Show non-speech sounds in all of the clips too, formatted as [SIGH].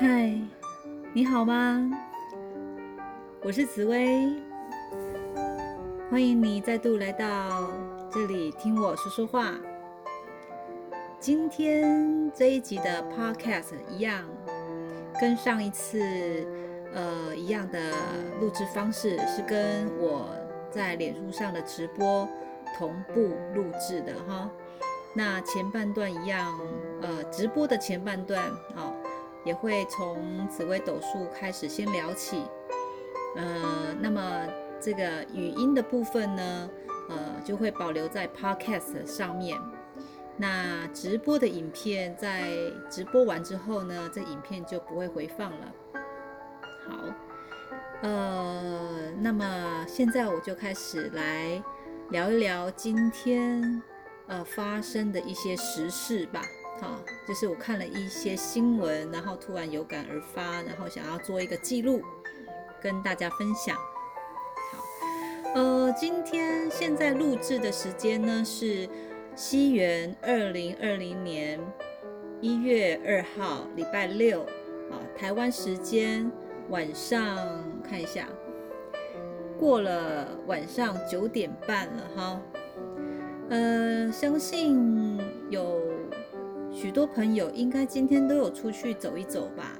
嗨，你好吗？我是紫薇，欢迎你再度来到这里听我说说话。今天这一集的 Podcast 一样，跟上一次呃一样的录制方式，是跟我在脸书上的直播同步录制的哈。那前半段一样，呃，直播的前半段啊。也会从紫微斗数开始先聊起，呃，那么这个语音的部分呢，呃，就会保留在 Podcast 上面。那直播的影片在直播完之后呢，这影片就不会回放了。好，呃，那么现在我就开始来聊一聊今天呃发生的一些时事吧。好，就是我看了一些新闻，然后突然有感而发，然后想要做一个记录，跟大家分享。好，呃，今天现在录制的时间呢是西元二零二零年一月二号，礼拜六，啊，台湾时间晚上看一下，过了晚上九点半了哈，呃，相信有。许多朋友应该今天都有出去走一走吧，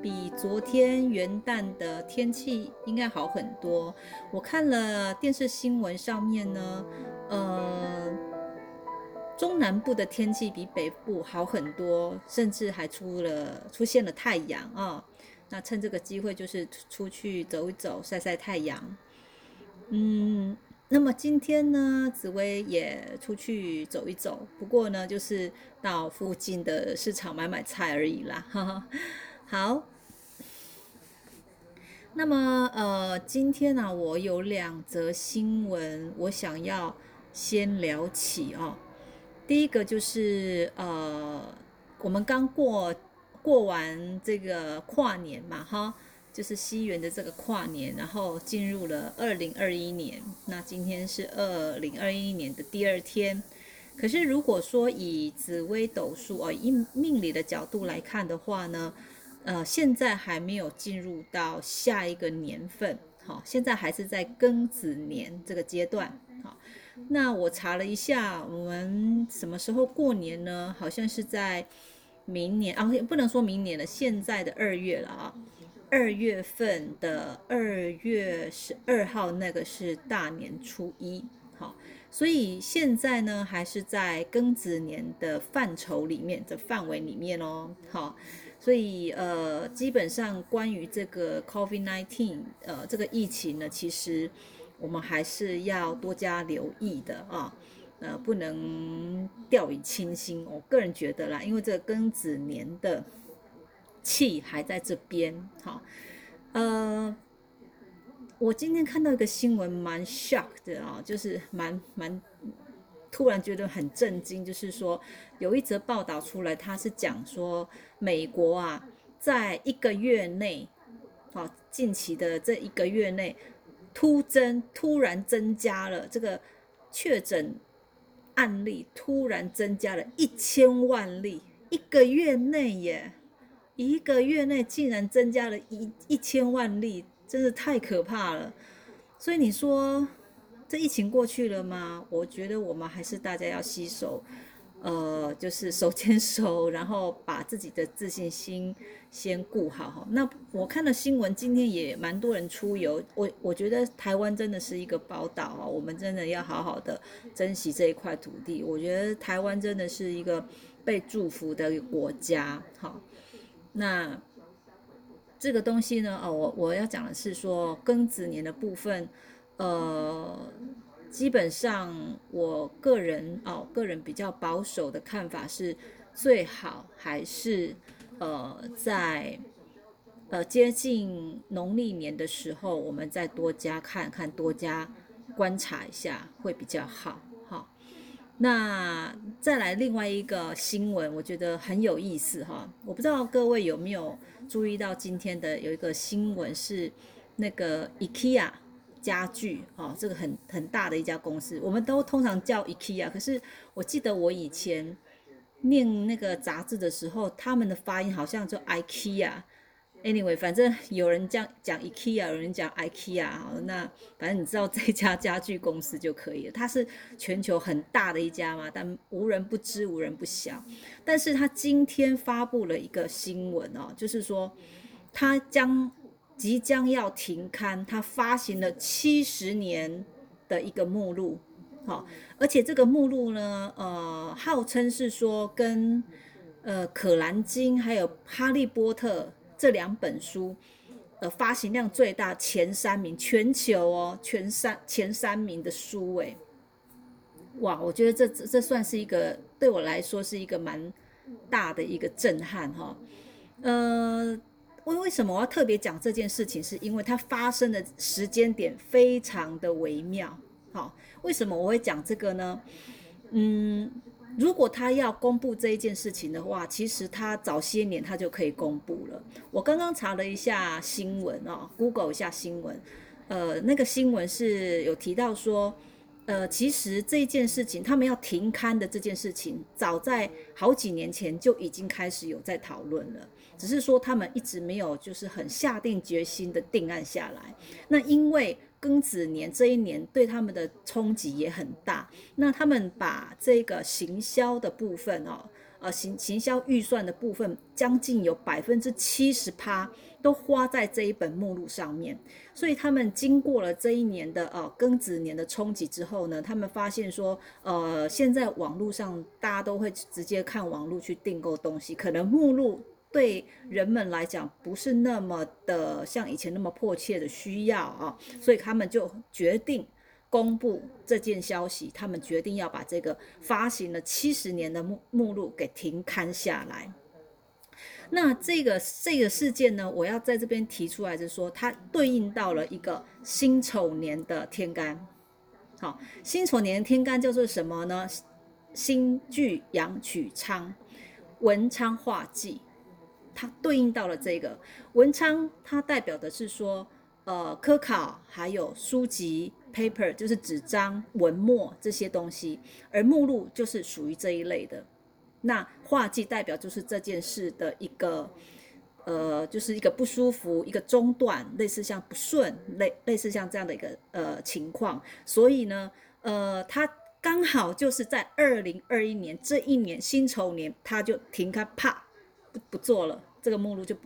比昨天元旦的天气应该好很多。我看了电视新闻上面呢，呃，中南部的天气比北部好很多，甚至还出了出现了太阳啊。那趁这个机会就是出去走一走，晒晒太阳，嗯。那么今天呢，紫薇也出去走一走，不过呢，就是到附近的市场买买菜而已啦。好，那么呃，今天呢，我有两则新闻，我想要先聊起哦。第一个就是呃，我们刚过过完这个跨年嘛，哈。就是西元的这个跨年，然后进入了二零二一年。那今天是二零二一年的第二天。可是如果说以紫微斗数哦，以命理的角度来看的话呢，呃，现在还没有进入到下一个年份，好，现在还是在庚子年这个阶段。好，那我查了一下，我们什么时候过年呢？好像是在明年啊，不能说明年了，现在的二月了啊。二月份的二月十二号，那个是大年初一，好，所以现在呢还是在庚子年的范畴里面的范围里面哦，好，所以呃，基本上关于这个 COVID-19 呃这个疫情呢，其实我们还是要多加留意的啊，呃，不能掉以轻心。我个人觉得啦，因为这个庚子年的。气还在这边，好，呃，我今天看到一个新闻，蛮 shock 的啊，就是蛮蛮突然觉得很震惊，就是说有一则报道出来，他是讲说美国啊，在一个月内，好，近期的这一个月内突增，突然增加了这个确诊案例，突然增加了一千万例，一个月内耶。一个月内竟然增加了一一千万例，真是太可怕了。所以你说这疫情过去了吗？我觉得我们还是大家要洗手，呃，就是手牵手，然后把自己的自信心先顾好哈。那我看了新闻，今天也蛮多人出游。我我觉得台湾真的是一个宝岛啊，我们真的要好好的珍惜这一块土地。我觉得台湾真的是一个被祝福的国家，好。那这个东西呢？哦，我我要讲的是说庚子年的部分，呃，基本上我个人哦，个人比较保守的看法是，最好还是呃在呃接近农历年的时候，我们再多加看看，多加观察一下会比较好。那再来另外一个新闻，我觉得很有意思哈。我不知道各位有没有注意到今天的有一个新闻是那个 IKEA 家具哦，这个很很大的一家公司，我们都通常叫 IKEA。可是我记得我以前念那个杂志的时候，他们的发音好像就 IKEA。Anyway，反正有人讲讲 IKEA，有人讲 IKEA，那反正你知道这家家具公司就可以了。它是全球很大的一家嘛，但无人不知，无人不晓。但是他今天发布了一个新闻哦，就是说他将即将要停刊，他发行了七十年的一个目录，好，而且这个目录呢，呃，号称是说跟呃《可兰经》还有《哈利波特》。这两本书，呃，发行量最大前三名，全球哦，全三前三名的书，诶，哇，我觉得这这算是一个对我来说是一个蛮大的一个震撼哈。呃，为为什么我要特别讲这件事情？是因为它发生的时间点非常的微妙。好，为什么我会讲这个呢？嗯。如果他要公布这一件事情的话，其实他早些年他就可以公布了。我刚刚查了一下新闻哦，Google 一下新闻，呃，那个新闻是有提到说，呃，其实这件事情他们要停刊的这件事情，早在好几年前就已经开始有在讨论了，只是说他们一直没有就是很下定决心的定案下来。那因为庚子年这一年对他们的冲击也很大，那他们把这个行销的部分哦，呃行行销预算的部分，将近有百分之七十趴都花在这一本目录上面，所以他们经过了这一年的呃庚子年的冲击之后呢，他们发现说，呃现在网络上大家都会直接看网络去订购东西，可能目录。对人们来讲，不是那么的像以前那么迫切的需要啊，所以他们就决定公布这件消息。他们决定要把这个发行了七十年的目目录给停刊下来。那这个这个事件呢，我要在这边提出来，就是说它对应到了一个辛丑年的天干。好，辛丑年的天干叫做什么呢？辛具阳曲昌，文昌化忌。它对应到了这个文昌，它代表的是说，呃，科考还有书籍 paper，就是纸张、文墨这些东西，而目录就是属于这一类的。那画技代表就是这件事的一个，呃，就是一个不舒服、一个中断，类似像不顺，类类似像这样的一个呃情况。所以呢，呃，它刚好就是在二零二一年这一年辛丑年，它就停开，啪，不不做了。这个目录就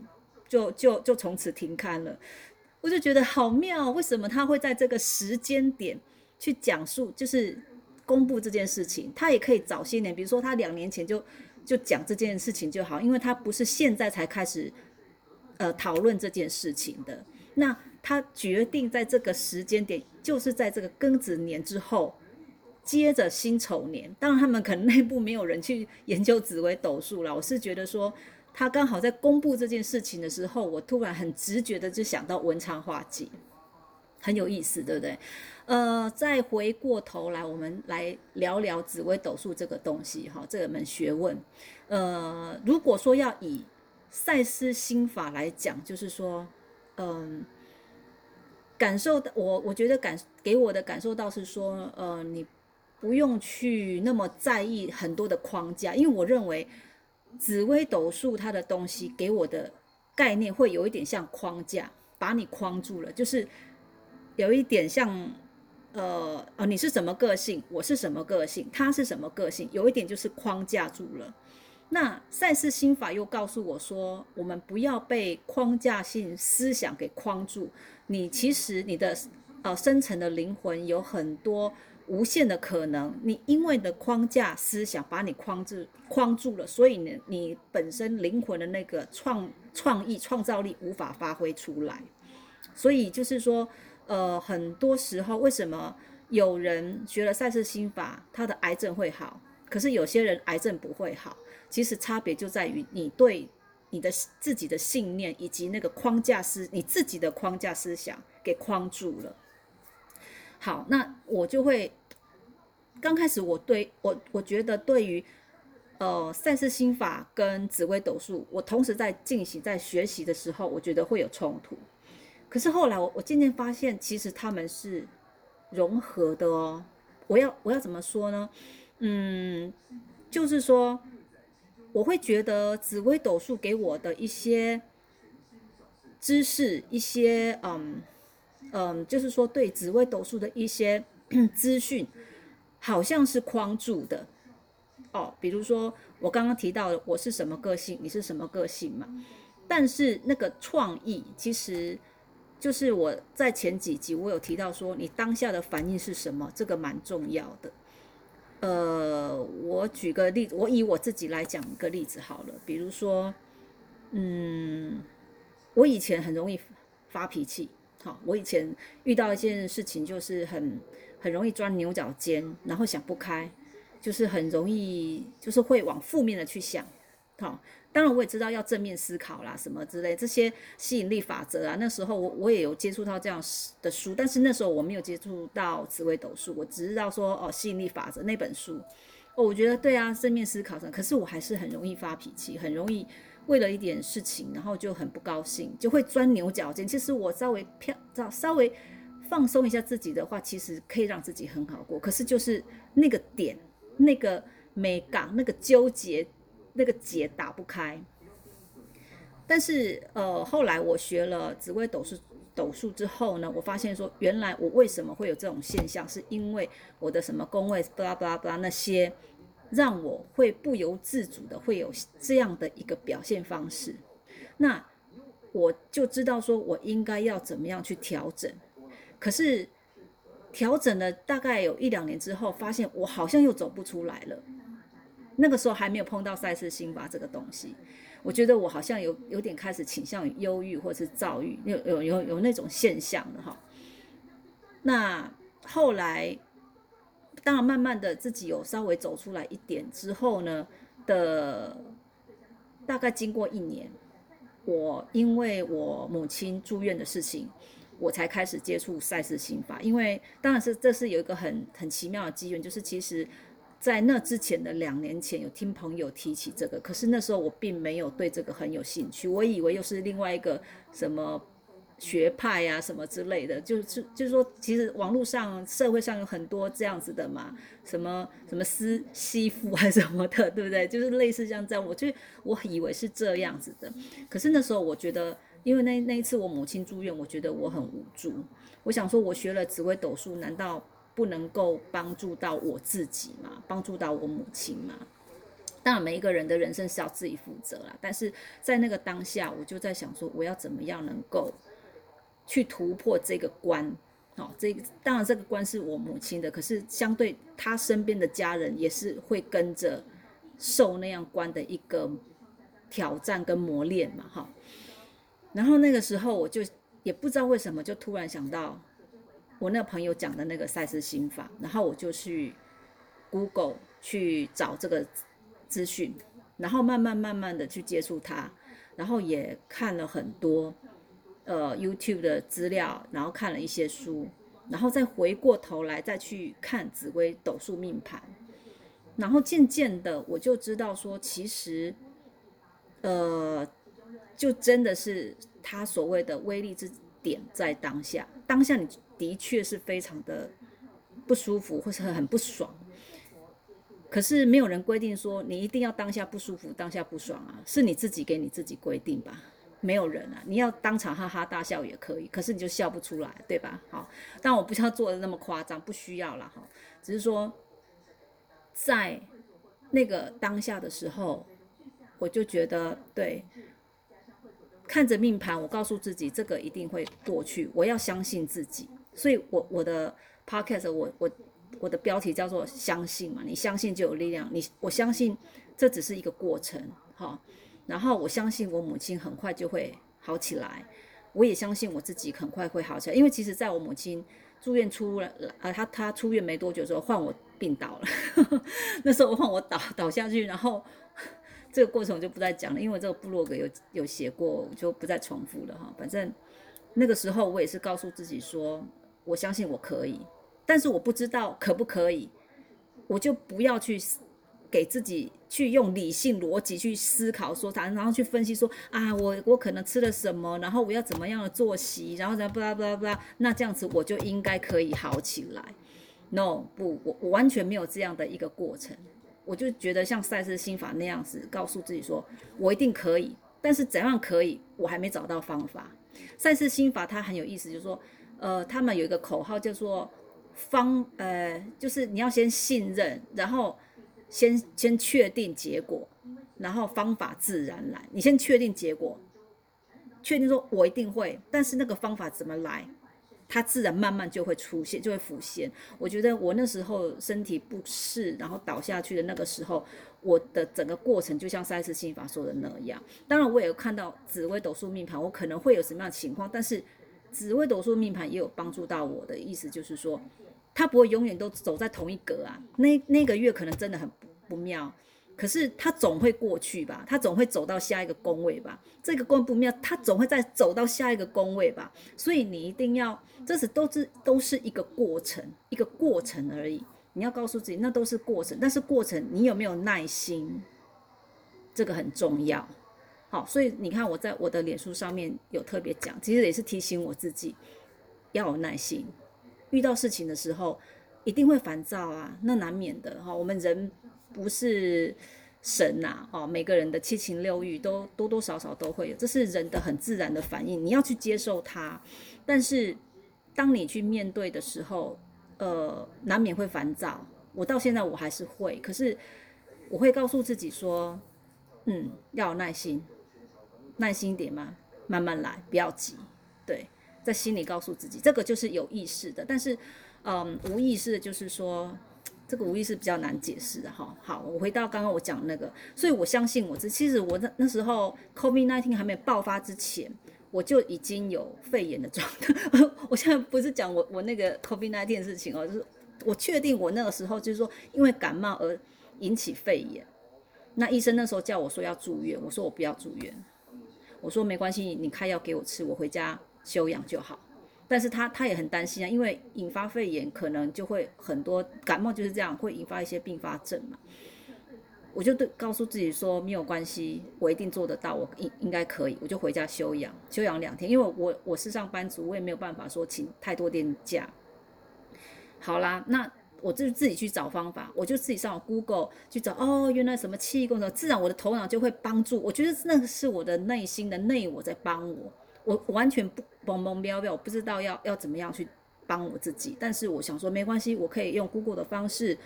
就就就从此停刊了，我就觉得好妙，为什么他会在这个时间点去讲述，就是公布这件事情？他也可以早些年，比如说他两年前就就讲这件事情就好，因为他不是现在才开始呃讨论这件事情的。那他决定在这个时间点，就是在这个庚子年之后，接着辛丑年。当然，他们可能内部没有人去研究紫微斗数了。我是觉得说。他刚好在公布这件事情的时候，我突然很直觉的就想到文昌画技，很有意思，对不对？呃，再回过头来，我们来聊聊紫微斗数这个东西，哈，这门学问。呃，如果说要以赛斯心法来讲，就是说，嗯，感受到我，我觉得感给我的感受到是说，呃，你不用去那么在意很多的框架，因为我认为。紫微斗数它的东西给我的概念会有一点像框架，把你框住了，就是有一点像，呃，哦，你是什么个性，我是什么个性，他是什么个性，有一点就是框架住了。那赛事心法又告诉我说，我们不要被框架性思想给框住，你其实你的呃深层的灵魂有很多。无限的可能，你因为的框架思想把你框住框住了，所以呢，你本身灵魂的那个创创意创造力无法发挥出来。所以就是说，呃，很多时候为什么有人学了赛事心法，他的癌症会好，可是有些人癌症不会好？其实差别就在于你对你的自己的信念以及那个框架思你自己的框架思想给框住了。好，那我就会刚开始，我对我我觉得对于呃赛事心法跟紫微斗数，我同时在进行在学习的时候，我觉得会有冲突。可是后来我我渐渐发现，其实他们是融合的哦。我要我要怎么说呢？嗯，就是说我会觉得紫微斗数给我的一些知识，一些嗯嗯，就是说对紫微斗数的一些资讯，好像是框住的哦。比如说我刚刚提到的我是什么个性，你是什么个性嘛？但是那个创意，其实就是我在前几集我有提到说，你当下的反应是什么，这个蛮重要的。呃，我举个例子，我以我自己来讲一个例子好了。比如说，嗯，我以前很容易发脾气，好，我以前遇到一件事情就是很很容易钻牛角尖，然后想不开，就是很容易就是会往负面的去想，好。当然，我也知道要正面思考啦，什么之类这些吸引力法则啊。那时候我我也有接触到这样的书，但是那时候我没有接触到紫微斗数，我只知道说哦，吸引力法则那本书。哦，我觉得对啊，正面思考可是我还是很容易发脾气，很容易为了一点事情，然后就很不高兴，就会钻牛角尖。其实我稍微飘，稍微放松一下自己的话，其实可以让自己很好过。可是就是那个点，那个美感，那个纠结。那个结打不开，但是呃，后来我学了紫微斗数斗数之后呢，我发现说，原来我为什么会有这种现象，是因为我的什么宫位巴拉巴拉巴拉那些，让我会不由自主的会有这样的一个表现方式，那我就知道说我应该要怎么样去调整，可是调整了大概有一两年之后，发现我好像又走不出来了。那个时候还没有碰到赛事心法这个东西，我觉得我好像有有点开始倾向于忧郁或者是躁郁，有有有有那种现象了哈。那后来，当然慢慢的自己有稍微走出来一点之后呢的，大概经过一年，我因为我母亲住院的事情，我才开始接触赛事心法。因为当然是这是有一个很很奇妙的机缘，就是其实。在那之前的两年前，有听朋友提起这个，可是那时候我并没有对这个很有兴趣。我以为又是另外一个什么学派呀，什么之类的，就是就是说，其实网络上、社会上有很多这样子的嘛，什么什么私媳妇还是什么的，对不对？就是类似像这样，我就我以为是这样子的。可是那时候我觉得，因为那那一次我母亲住院，我觉得我很无助。我想说，我学了紫微斗数，难道？不能够帮助到我自己吗？帮助到我母亲吗？当然，每一个人的人生是要自己负责啦。但是在那个当下，我就在想说，我要怎么样能够去突破这个关？好，这个当然这个关是我母亲的，可是相对她身边的家人也是会跟着受那样关的一个挑战跟磨练嘛。哈，然后那个时候我就也不知道为什么，就突然想到。我那朋友讲的那个赛斯心法，然后我就去 Google 去找这个资讯，然后慢慢慢慢的去接触它，然后也看了很多呃 YouTube 的资料，然后看了一些书，然后再回过头来再去看紫微斗数命盘，然后渐渐的我就知道说，其实呃，就真的是他所谓的威力之点在当下，当下你。的确是非常的不舒服，或是很不爽。可是没有人规定说你一定要当下不舒服、当下不爽啊，是你自己给你自己规定吧？没有人啊，你要当场哈哈大笑也可以，可是你就笑不出来，对吧？好，但我不要做的那么夸张，不需要了哈。只是说，在那个当下的时候，我就觉得对。看着命盘，我告诉自己这个一定会过去，我要相信自己。所以，我我的 podcast，我我我的标题叫做“相信”嘛，你相信就有力量。你我相信这只是一个过程，哈。然后我相信我母亲很快就会好起来，我也相信我自己很快会好起来。因为其实在我母亲住院出了，呃，她她出院没多久之后，换我病倒了。[LAUGHS] 那时候换我倒倒下去，然后这个过程就不再讲了，因为这个部落格有有写过，就不再重复了哈。反正那个时候我也是告诉自己说。我相信我可以，但是我不知道可不可以，我就不要去给自己去用理性逻辑去思考说它，然后去分析说啊，我我可能吃了什么，然后我要怎么样的作息，然后再不啦不啦不啦，那这样子我就应该可以好起来。No，不，我我完全没有这样的一个过程。我就觉得像赛斯心法那样子，告诉自己说，我一定可以。但是怎样可以，我还没找到方法。赛斯心法它很有意思，就是说，呃，他们有一个口号叫做方，呃，就是你要先信任，然后先先确定结果，然后方法自然来。你先确定结果，确定说我一定会，但是那个方法怎么来？它自然慢慢就会出现，就会浮现。我觉得我那时候身体不适，然后倒下去的那个时候，我的整个过程就像赛斯心法说的那样。当然，我也有看到紫微斗数命盘，我可能会有什么样的情况，但是紫微斗数命盘也有帮助到我的意思，就是说，他不会永远都走在同一格啊。那那个月可能真的很不不妙。可是他总会过去吧，他总会走到下一个宫位吧。这个宫不妙，他总会再走到下一个宫位吧。所以你一定要，这是都是都是一个过程，一个过程而已。你要告诉自己，那都是过程。但是过程你有没有耐心，这个很重要。好，所以你看我在我的脸书上面有特别讲，其实也是提醒我自己要有耐心。遇到事情的时候一定会烦躁啊，那难免的哈。我们人。不是神呐，哦，每个人的七情六欲都多多少少都会有，这是人的很自然的反应，你要去接受它。但是当你去面对的时候，呃，难免会烦躁。我到现在我还是会，可是我会告诉自己说，嗯，要有耐心，耐心点嘛，慢慢来，不要急。对，在心里告诉自己，这个就是有意识的。但是，嗯，无意识的就是说。这个无意识比较难解释的哈。好，我回到刚刚我讲那个，所以我相信我这其实我那那时候 COVID nineteen 还没有爆发之前，我就已经有肺炎的状态。[LAUGHS] 我现在不是讲我我那个 COVID-19 的事情哦，就是我确定我那个时候就是说因为感冒而引起肺炎。那医生那时候叫我说要住院，我说我不要住院，我说没关系，你开药给我吃，我回家休养就好。但是他他也很担心啊，因为引发肺炎可能就会很多感冒就是这样，会引发一些并发症嘛。我就对告诉自己说没有关系，我一定做得到，我应应该可以，我就回家休养休养两天，因为我我是上班族，我也没有办法说请太多天假。好啦，那我就自己去找方法，我就自己上 Google 去找哦，原来什么气功的，自然我的头脑就会帮助，我觉得那个是我的内心的内我在帮我。我完全不懵懵标标，我不知道要要怎么样去帮我自己。但是我想说，没关系，我可以用 Google 的方式，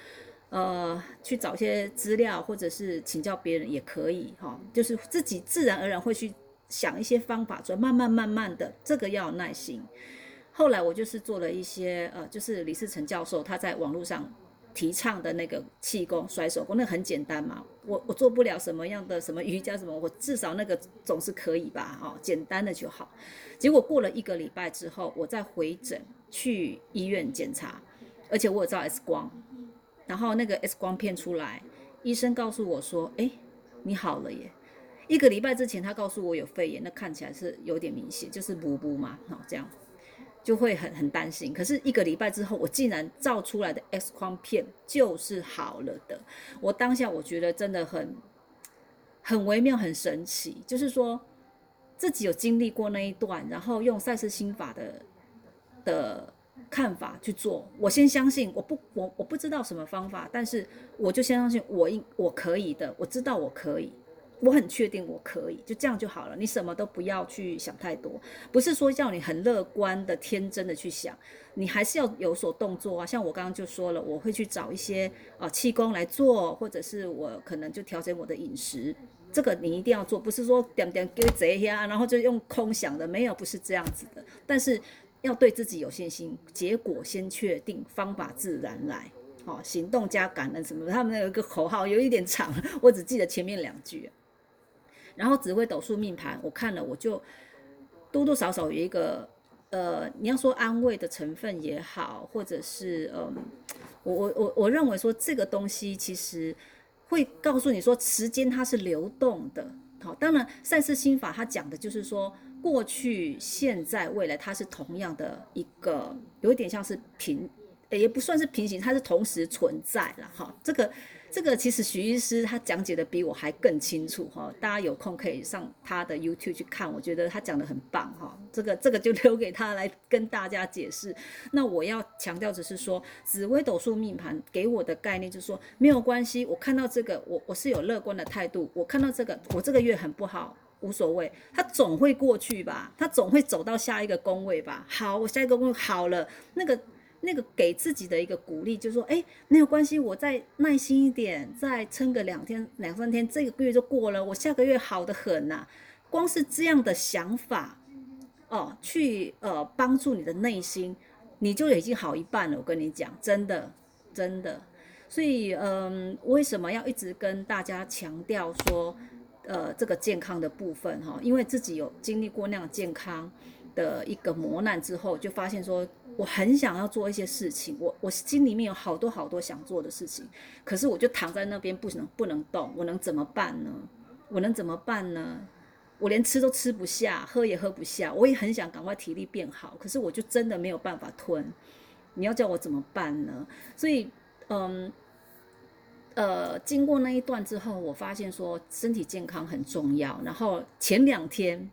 呃，去找些资料，或者是请教别人也可以哈。就是自己自然而然会去想一些方法，所以慢慢慢慢的，这个要有耐心。后来我就是做了一些，呃，就是李世成教授他在网络上。提倡的那个气功、甩手功，那很简单嘛。我我做不了什么样的什么瑜伽什么，我至少那个总是可以吧？哦，简单的就好。结果过了一个礼拜之后，我再回诊去医院检查，而且我有照 X 光，然后那个 X 光片出来，医生告诉我说：“哎，你好了耶！”一个礼拜之前他告诉我有肺炎，那看起来是有点明显，就是补补嘛，哦这样。就会很很担心，可是一个礼拜之后，我竟然照出来的 X 光片就是好了的。我当下我觉得真的很很微妙，很神奇。就是说自己有经历过那一段，然后用赛斯心法的的看法去做。我先相信，我不我我不知道什么方法，但是我就先相信我应我可以的，我知道我可以。我很确定我可以，就这样就好了。你什么都不要去想太多，不是说叫你很乐观的、天真的去想，你还是要有所动作啊。像我刚刚就说了，我会去找一些啊气功来做，或者是我可能就调整我的饮食，这个你一定要做，不是说点点给贼呀，然后就用空想的，没有，不是这样子的。但是要对自己有信心，结果先确定，方法自然来。好，行动加感恩什么？他们有一个口号，有一点长，我只记得前面两句。然后紫微斗数命盘，我看了，我就多多少少有一个，呃，你要说安慰的成分也好，或者是，嗯，我我我我认为说这个东西其实会告诉你说，时间它是流动的，好，当然赛事心法它讲的就是说，过去、现在、未来它是同样的一个，有一点像是平，也不算是平行，它是同时存在了，哈，这个这个其实徐医师他讲解的比我还更清楚哈，大家有空可以上他的 YouTube 去看，我觉得他讲的很棒哈。这个这个就留给他来跟大家解释。那我要强调只是说，紫微斗数命盘给我的概念就是说，没有关系，我看到这个，我我是有乐观的态度。我看到这个，我这个月很不好，无所谓，他总会过去吧，他总会走到下一个宫位吧。好，我下一个宫位好了，那个。那个给自己的一个鼓励，就是说，哎，没有关系，我再耐心一点，再撑个两天、两三天，这个月就过了，我下个月好的很呐。光是这样的想法，哦，去呃帮助你的内心，你就已经好一半了。我跟你讲，真的，真的。所以，嗯，为什么要一直跟大家强调说，呃，这个健康的部分哈？因为自己有经历过那样健康的一个磨难之后，就发现说。我很想要做一些事情，我我心里面有好多好多想做的事情，可是我就躺在那边不能不能动，我能怎么办呢？我能怎么办呢？我连吃都吃不下，喝也喝不下，我也很想赶快体力变好，可是我就真的没有办法吞。你要叫我怎么办呢？所以，嗯，呃，经过那一段之后，我发现说身体健康很重要。然后前两天。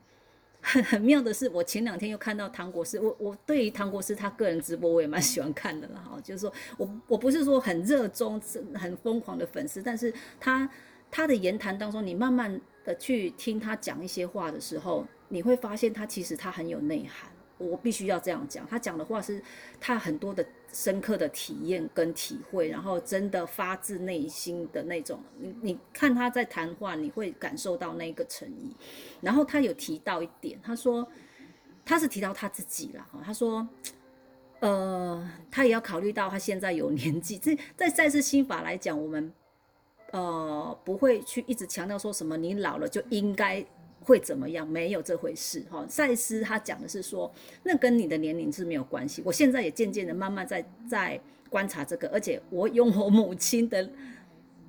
很 [LAUGHS] 很妙的是，我前两天又看到唐国师，我我对于唐国师他个人直播我也蛮喜欢看的啦，哈，就是说我我不是说很热衷、很疯狂的粉丝，但是他他的言谈当中，你慢慢的去听他讲一些话的时候，你会发现他其实他很有内涵。我必须要这样讲，他讲的话是他很多的深刻的体验跟体会，然后真的发自内心的那种。你你看他在谈话，你会感受到那个诚意。然后他有提到一点，他说他是提到他自己了哈，他说呃，他也要考虑到他现在有年纪。这在赛事心法来讲，我们呃不会去一直强调说什么你老了就应该。会怎么样？没有这回事哈。赛斯他讲的是说，那跟你的年龄是没有关系。我现在也渐渐的慢慢在在观察这个，而且我用我母亲的，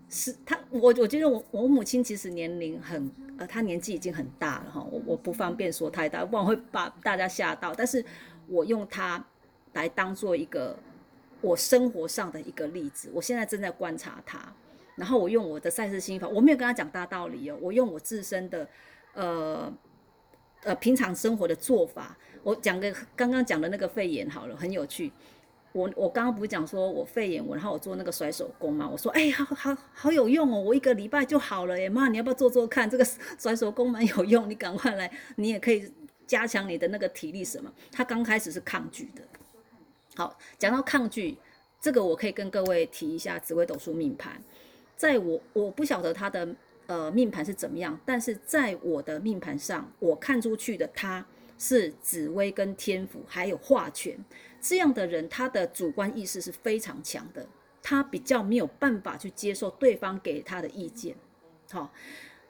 是他我我觉得我我母亲其实年龄很呃，她年纪已经很大了哈。我我不方便说太大，不然会把大家吓到。但是我用她来当做一个我生活上的一个例子。我现在正在观察她，然后我用我的赛事心法，我没有跟她讲大道理哦，我用我自身的。呃呃，平常生活的做法，我讲个刚刚讲的那个肺炎好了，很有趣。我我刚刚不是讲说我肺炎，我然后我做那个甩手工嘛，我说哎，好好好有用哦，我一个礼拜就好了耶。妈，你要不要做做看？这个 [LAUGHS] 甩手工蛮有用，你赶快来，你也可以加强你的那个体力什么。他刚开始是抗拒的。好，讲到抗拒，这个我可以跟各位提一下紫微斗数命盘，在我我不晓得他的。呃，命盘是怎么样？但是在我的命盘上，我看出去的他是紫薇跟天府，还有化权这样的人，他的主观意识是非常强的，他比较没有办法去接受对方给他的意见，好。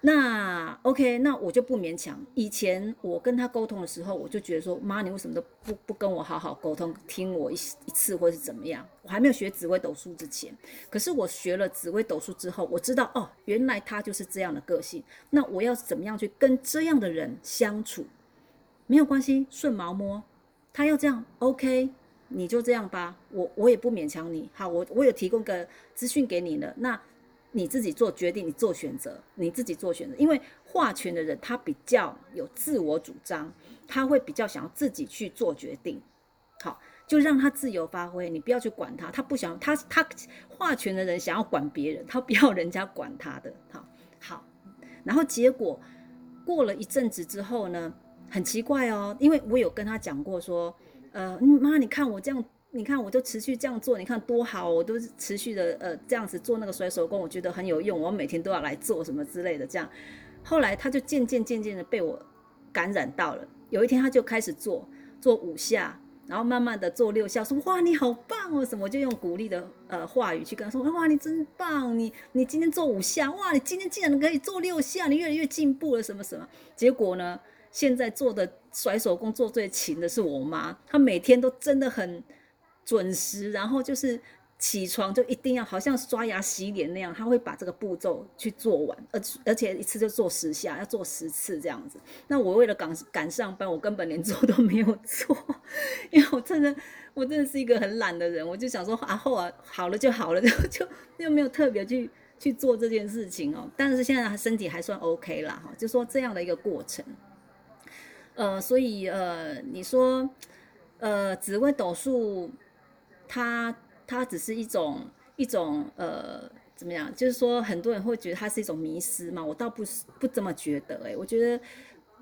那 OK，那我就不勉强。以前我跟他沟通的时候，我就觉得说，妈，你为什么都不不跟我好好沟通，听我一一次或是怎么样？我还没有学紫微斗数之前，可是我学了紫微斗数之后，我知道哦，原来他就是这样的个性。那我要怎么样去跟这样的人相处？没有关系，顺毛摸。他要这样，OK，你就这样吧。我我也不勉强你。好，我我有提供个资讯给你了。那。你自己做决定，你做选择，你自己做选择。因为画权的人他比较有自我主张，他会比较想要自己去做决定。好，就让他自由发挥，你不要去管他。他不想他他画权的人想要管别人，他不要人家管他的。好，好，然后结果过了一阵子之后呢，很奇怪哦，因为我有跟他讲过说，呃，妈，你看我这样。你看，我就持续这样做，你看多好，我都持续的呃这样子做那个甩手工，我觉得很有用，我每天都要来做什么之类的。这样，后来他就渐渐渐渐的被我感染到了。有一天他就开始做做五下，然后慢慢的做六下，说哇你好棒哦什么，我就用鼓励的呃话语去跟他说哇你真棒，你你今天做五下，哇你今天竟然可以做六下，你越来越进步了什么什么。结果呢，现在做的甩手工做最勤的是我妈，她每天都真的很。准时，然后就是起床就一定要好像刷牙洗脸那样，他会把这个步骤去做完，而而且一次就做十下，要做十次这样子。那我为了赶赶上班，我根本连 [LAUGHS] 做都没有做，因为我真的我真的是一个很懒的人，我就想说啊后啊好了就好了，[LAUGHS] 就就又没有特别去去做这件事情哦。但是现在身体还算 OK 啦，哈，就说这样的一个过程。呃，所以呃，你说呃，紫微斗数，它它只是一种一种呃，怎么样？就是说很多人会觉得它是一种迷失嘛，我倒不是不这么觉得，诶，我觉得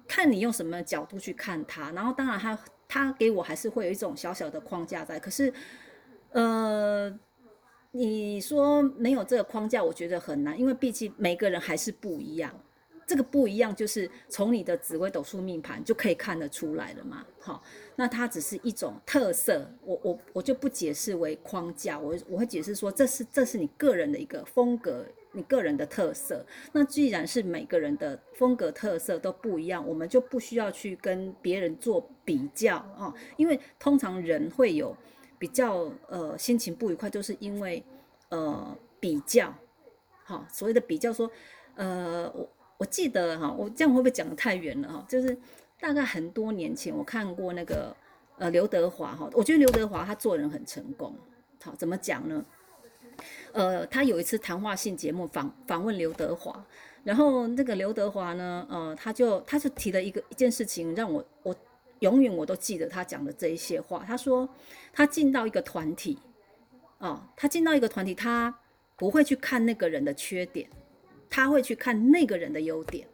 看你用什么角度去看它，然后当然它它给我还是会有一种小小的框架在，可是呃。你说没有这个框架，我觉得很难，因为毕竟每个人还是不一样。这个不一样，就是从你的紫微斗数命盘就可以看得出来了嘛。好，那它只是一种特色，我我我就不解释为框架，我我会解释说这是这是你个人的一个风格，你个人的特色。那既然是每个人的风格特色都不一样，我们就不需要去跟别人做比较啊，因为通常人会有。比较呃心情不愉快，就是因为呃比较，好所谓的比较说，呃我我记得哈，我这样会不会讲的太远了哈？就是大概很多年前我看过那个呃刘德华哈，我觉得刘德华他做人很成功，好怎么讲呢？呃他有一次谈话性节目访访问刘德华，然后那个刘德华呢，呃他就他就提了一个一件事情让我我。永远我都记得他讲的这一些话。他说，他进到一个团体，哦，他进到一个团体，他不会去看那个人的缺点，他会去看那个人的优点。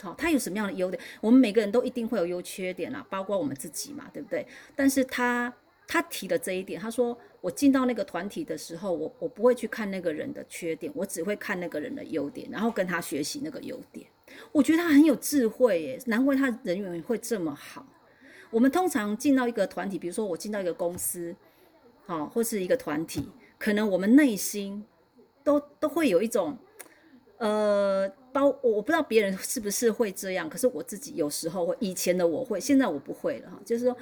好，他有什么样的优点？我们每个人都一定会有优缺点啊，包括我们自己嘛，对不对？但是他他提的这一点，他说，我进到那个团体的时候，我我不会去看那个人的缺点，我只会看那个人的优点，然后跟他学习那个优点。我觉得他很有智慧耶，难怪他人缘会这么好。我们通常进到一个团体，比如说我进到一个公司，好，或是一个团体，可能我们内心都都会有一种，呃，包我不知道别人是不是会这样，可是我自己有时候会，以前的我会，现在我不会了哈，就是说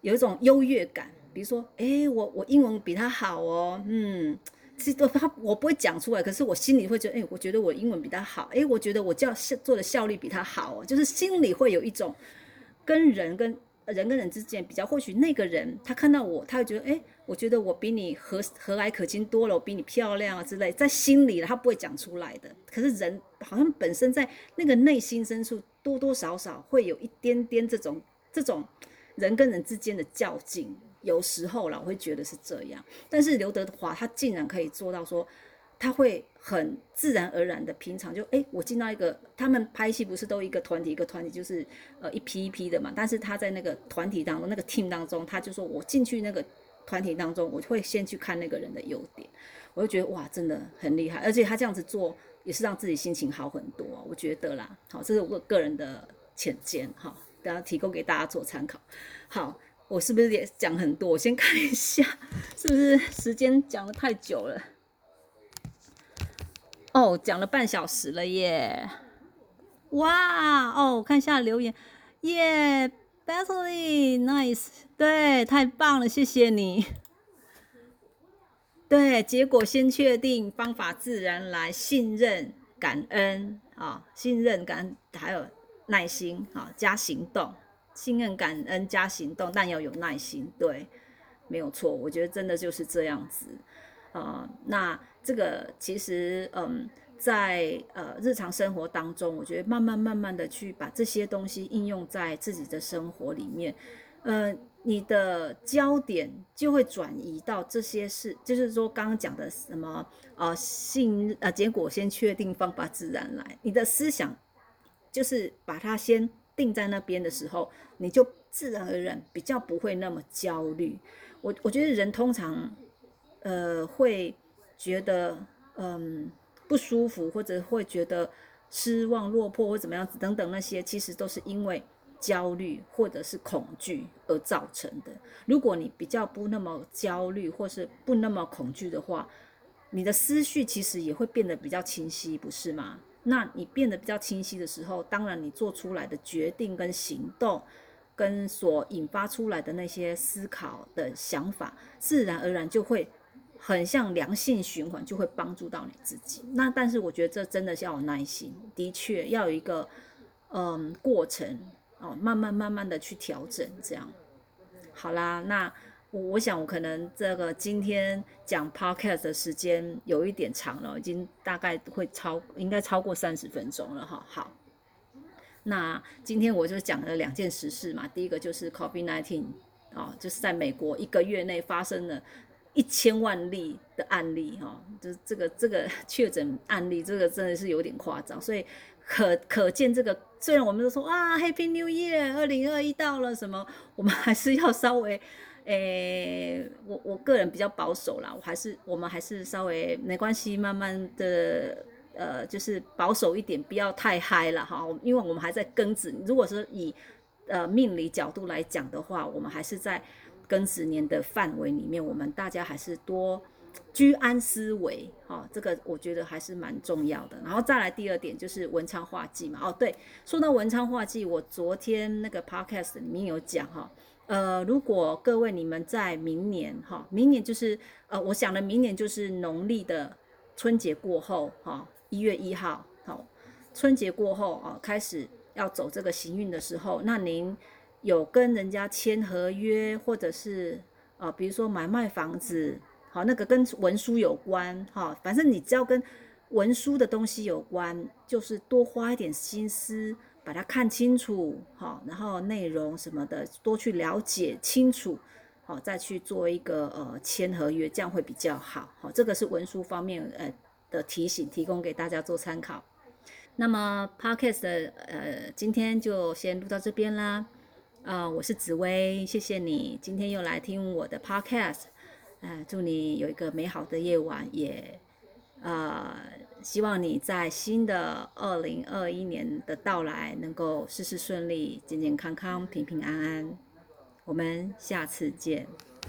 有一种优越感，比如说，哎，我我英文比他好哦，嗯。是都他我不会讲出来，可是我心里会觉得，哎，我觉得我英文比他好，哎，我觉得我教做的效率比他好哦，就是心里会有一种跟人跟人跟人之间比较，或许那个人他看到我，他会觉得，哎，我觉得我比你和和蔼可亲多了，我比你漂亮啊之类，在心里他不会讲出来的，可是人好像本身在那个内心深处多多少少会有一点点这种这种人跟人之间的较劲。有时候啦，我会觉得是这样，但是刘德华他竟然可以做到说，他会很自然而然的平常就哎，我进到一个他们拍戏不是都一个团体一个团体就是呃一批一批的嘛，但是他在那个团体当中那个 team 当中，他就说我进去那个团体当中，我会先去看那个人的优点，我就觉得哇，真的很厉害，而且他这样子做也是让自己心情好很多，我觉得啦，好，这是我个人的浅见哈，大家提供给大家做参考，好。我是不是也讲很多？我先看一下，是不是时间讲的太久了？哦，讲了半小时了耶！哇哦，我看一下留言，耶，Battley，nice，对，太棒了，谢谢你。对，结果先确定，方法自然来，信任、感恩啊，信任感还有耐心啊，加行动。信任、感恩加行动，但要有耐心。对，没有错。我觉得真的就是这样子。呃，那这个其实，嗯，在呃日常生活当中，我觉得慢慢慢慢的去把这些东西应用在自己的生活里面，呃，你的焦点就会转移到这些事，就是说刚刚讲的什么，呃，信呃结果先确定，方法自然来。你的思想就是把它先。定在那边的时候，你就自然而然比较不会那么焦虑。我我觉得人通常，呃，会觉得嗯不舒服，或者会觉得失望、落魄或怎么样子等等那些，其实都是因为焦虑或者是恐惧而造成的。如果你比较不那么焦虑，或是不那么恐惧的话，你的思绪其实也会变得比较清晰，不是吗？那你变得比较清晰的时候，当然你做出来的决定跟行动，跟所引发出来的那些思考的想法，自然而然就会很像良性循环，就会帮助到你自己。那但是我觉得这真的是要有耐心，的确要有一个嗯过程哦，慢慢慢慢的去调整这样。好啦，那我我想我可能这个今天讲 podcast 的时间有一点长了，已经大概会超应该超过三十分钟了哈。好，那今天我就讲了两件实事嘛，第一个就是 COVID nineteen 啊，就是在美国一个月内发生了。一千万例的案例，哈，就是这个这个 [LAUGHS] 确诊案例，这个真的是有点夸张，所以可可见这个，虽然我们都说啊，Happy New Year，二零二一到了，什么，我们还是要稍微，诶，我我个人比较保守啦，我还是我们还是稍微没关系，慢慢的，呃，就是保守一点，不要太嗨了哈，因为我们还在庚子，如果说以呃命理角度来讲的话，我们还是在。庚子年的范围里面，我们大家还是多居安思危，哈，这个我觉得还是蛮重要的。然后再来第二点就是文昌化忌嘛，哦，对，说到文昌化忌，我昨天那个 podcast 里面有讲哈，呃，如果各位你们在明年哈，明年就是呃，我想的明年就是农历的春节过后哈，一月一号，好，春节过后啊，开始要走这个行运的时候，那您。有跟人家签合约，或者是啊，比如说买卖房子，好，那个跟文书有关，哈，反正你只要跟文书的东西有关，就是多花一点心思把它看清楚，哈，然后内容什么的多去了解清楚，好，再去做一个呃签合约，这样会比较好，好，这个是文书方面呃的提醒，提供给大家做参考。那么 podcast 的呃今天就先录到这边啦。啊，我是紫薇，谢谢你今天又来听我的 podcast，呃，祝你有一个美好的夜晚，也呃，希望你在新的二零二一年的到来能够事事顺利，健健康康，平平安安，我们下次见。